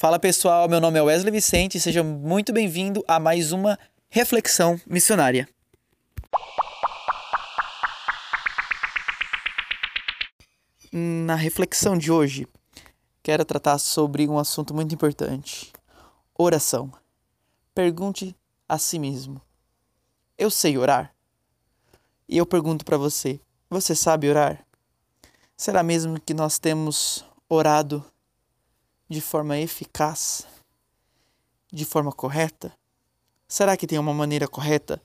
Fala pessoal, meu nome é Wesley Vicente e seja muito bem-vindo a mais uma reflexão missionária. Na reflexão de hoje, quero tratar sobre um assunto muito importante: oração. Pergunte a si mesmo: Eu sei orar? E eu pergunto para você: Você sabe orar? Será mesmo que nós temos orado de forma eficaz? De forma correta? Será que tem uma maneira correta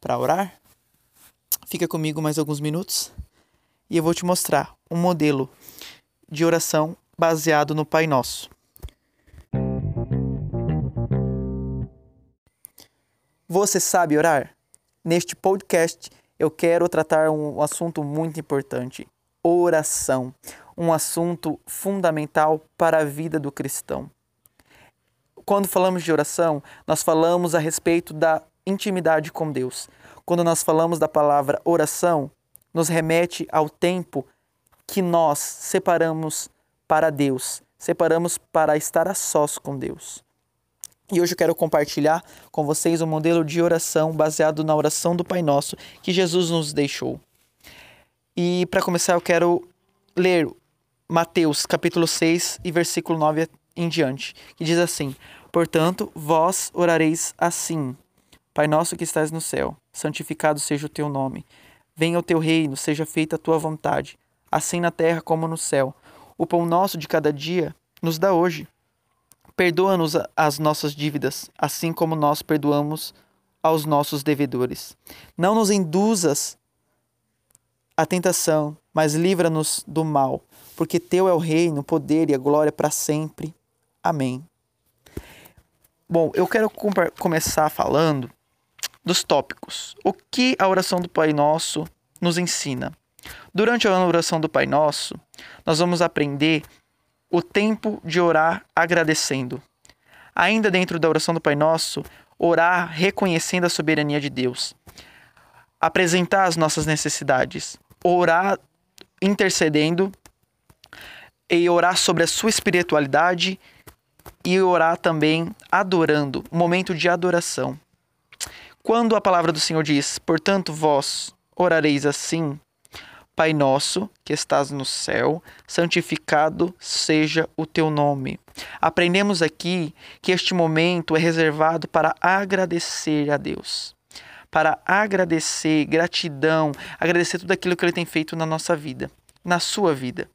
para orar? Fica comigo mais alguns minutos e eu vou te mostrar um modelo de oração baseado no Pai Nosso. Você sabe orar? Neste podcast eu quero tratar um assunto muito importante: oração. Um assunto fundamental para a vida do cristão. Quando falamos de oração, nós falamos a respeito da intimidade com Deus. Quando nós falamos da palavra oração, nos remete ao tempo que nós separamos para Deus, separamos para estar a sós com Deus. E hoje eu quero compartilhar com vocês um modelo de oração baseado na oração do Pai Nosso que Jesus nos deixou. E para começar, eu quero ler Mateus capítulo 6 e versículo 9 em diante, que diz assim: Portanto, vós orareis assim: Pai nosso que estás no céu, santificado seja o teu nome. Venha o teu reino, seja feita a tua vontade, assim na terra como no céu. O pão nosso de cada dia nos dá hoje. Perdoa-nos as nossas dívidas, assim como nós perdoamos aos nossos devedores. Não nos induzas à tentação, mas livra-nos do mal, porque teu é o reino, o poder e a glória para sempre. Amém. Bom, eu quero começar falando dos tópicos. O que a oração do Pai Nosso nos ensina? Durante a oração do Pai Nosso, nós vamos aprender o tempo de orar agradecendo. Ainda dentro da oração do Pai Nosso, orar reconhecendo a soberania de Deus. Apresentar as nossas necessidades. Orar intercedendo e orar sobre a sua espiritualidade e orar também adorando, momento de adoração. Quando a palavra do Senhor diz: Portanto, vós orareis assim, Pai nosso que estás no céu, santificado seja o teu nome. Aprendemos aqui que este momento é reservado para agradecer a Deus. Para agradecer, gratidão, agradecer tudo aquilo que Ele tem feito na nossa vida, na sua vida,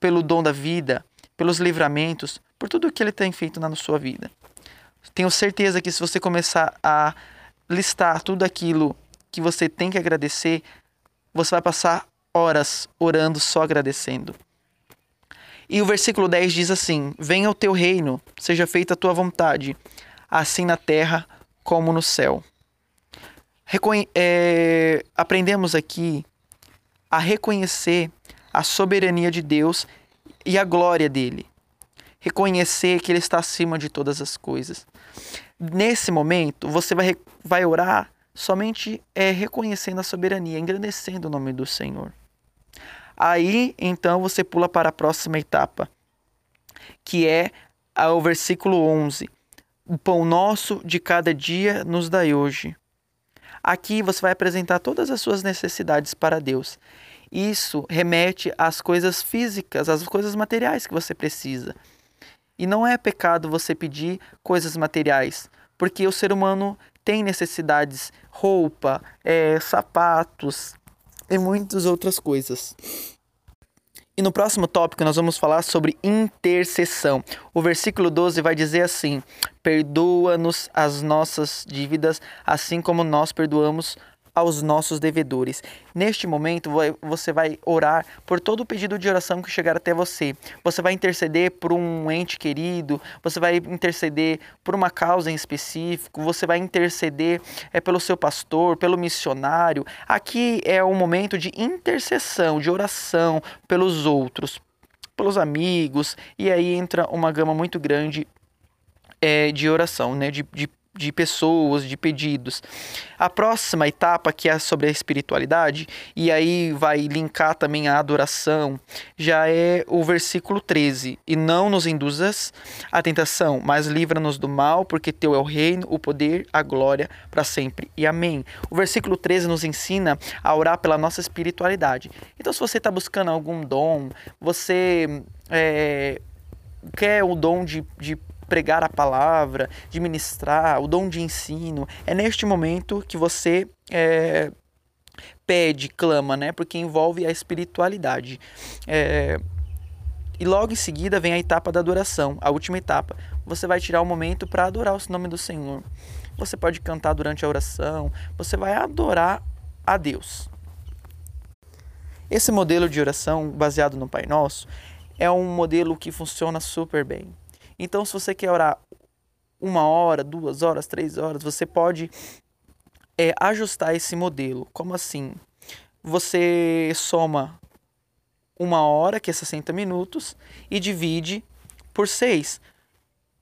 pelo dom da vida, pelos livramentos, por tudo que Ele tem feito na sua vida. Tenho certeza que se você começar a listar tudo aquilo que você tem que agradecer, você vai passar horas orando só agradecendo. E o versículo 10 diz assim: Venha o teu reino, seja feita a tua vontade, assim na terra como no céu. É, aprendemos aqui a reconhecer a soberania de Deus e a glória dele reconhecer que Ele está acima de todas as coisas. Nesse momento, você vai, vai orar somente é, reconhecendo a soberania, engrandecendo o nome do Senhor. Aí, então, você pula para a próxima etapa, que é o versículo 11. O pão nosso de cada dia nos dai hoje. Aqui você vai apresentar todas as suas necessidades para Deus. Isso remete às coisas físicas, às coisas materiais que você precisa. E não é pecado você pedir coisas materiais, porque o ser humano tem necessidades, roupa, é, sapatos e muitas outras coisas. E no próximo tópico nós vamos falar sobre intercessão. O versículo 12 vai dizer assim: Perdoa-nos as nossas dívidas, assim como nós perdoamos aos nossos devedores. Neste momento, você vai orar por todo o pedido de oração que chegar até você. Você vai interceder por um ente querido, você vai interceder por uma causa em específico, você vai interceder é, pelo seu pastor, pelo missionário. Aqui é um momento de intercessão, de oração pelos outros, pelos amigos, e aí entra uma gama muito grande é, de oração, né? de, de de pessoas, de pedidos. A próxima etapa, que é sobre a espiritualidade, e aí vai linkar também a adoração, já é o versículo 13. E não nos induzas a tentação, mas livra-nos do mal, porque teu é o reino, o poder, a glória para sempre. E amém. O versículo 13 nos ensina a orar pela nossa espiritualidade. Então, se você está buscando algum dom, você é, quer o dom de, de pregar a palavra, de ministrar, o dom de ensino, é neste momento que você é, pede, clama, né? Porque envolve a espiritualidade. É, e logo em seguida vem a etapa da adoração, a última etapa. Você vai tirar o um momento para adorar o nome do Senhor. Você pode cantar durante a oração, você vai adorar a Deus. Esse modelo de oração baseado no Pai Nosso é um modelo que funciona super bem. Então, se você quer orar uma hora, duas horas, três horas, você pode é, ajustar esse modelo. Como assim? Você soma uma hora, que é 60 minutos, e divide por seis,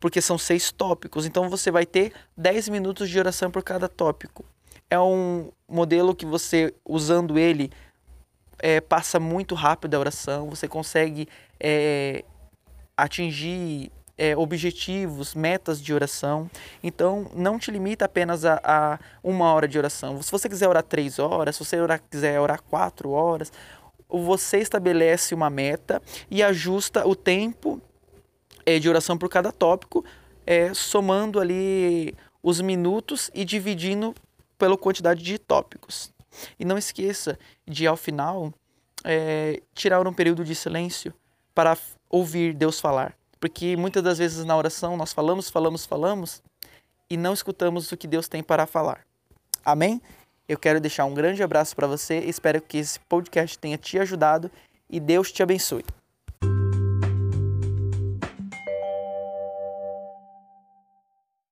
porque são seis tópicos. Então você vai ter 10 minutos de oração por cada tópico. É um modelo que você, usando ele, é, passa muito rápido a oração, você consegue é, atingir é, objetivos, metas de oração. Então, não te limita apenas a, a, uma hora de oração. Se você quiser orar três horas, se você orar, quiser orar quatro horas, você estabelece uma meta e ajusta o tempo é, de oração por cada tópico, é, somando ali os minutos e dividindo pela quantidade de tópicos. E não esqueça de, ao final, é, tirar um período de silêncio para ouvir Deus falar. Porque muitas das vezes na oração nós falamos, falamos, falamos e não escutamos o que Deus tem para falar. Amém? Eu quero deixar um grande abraço para você. Espero que esse podcast tenha te ajudado e Deus te abençoe.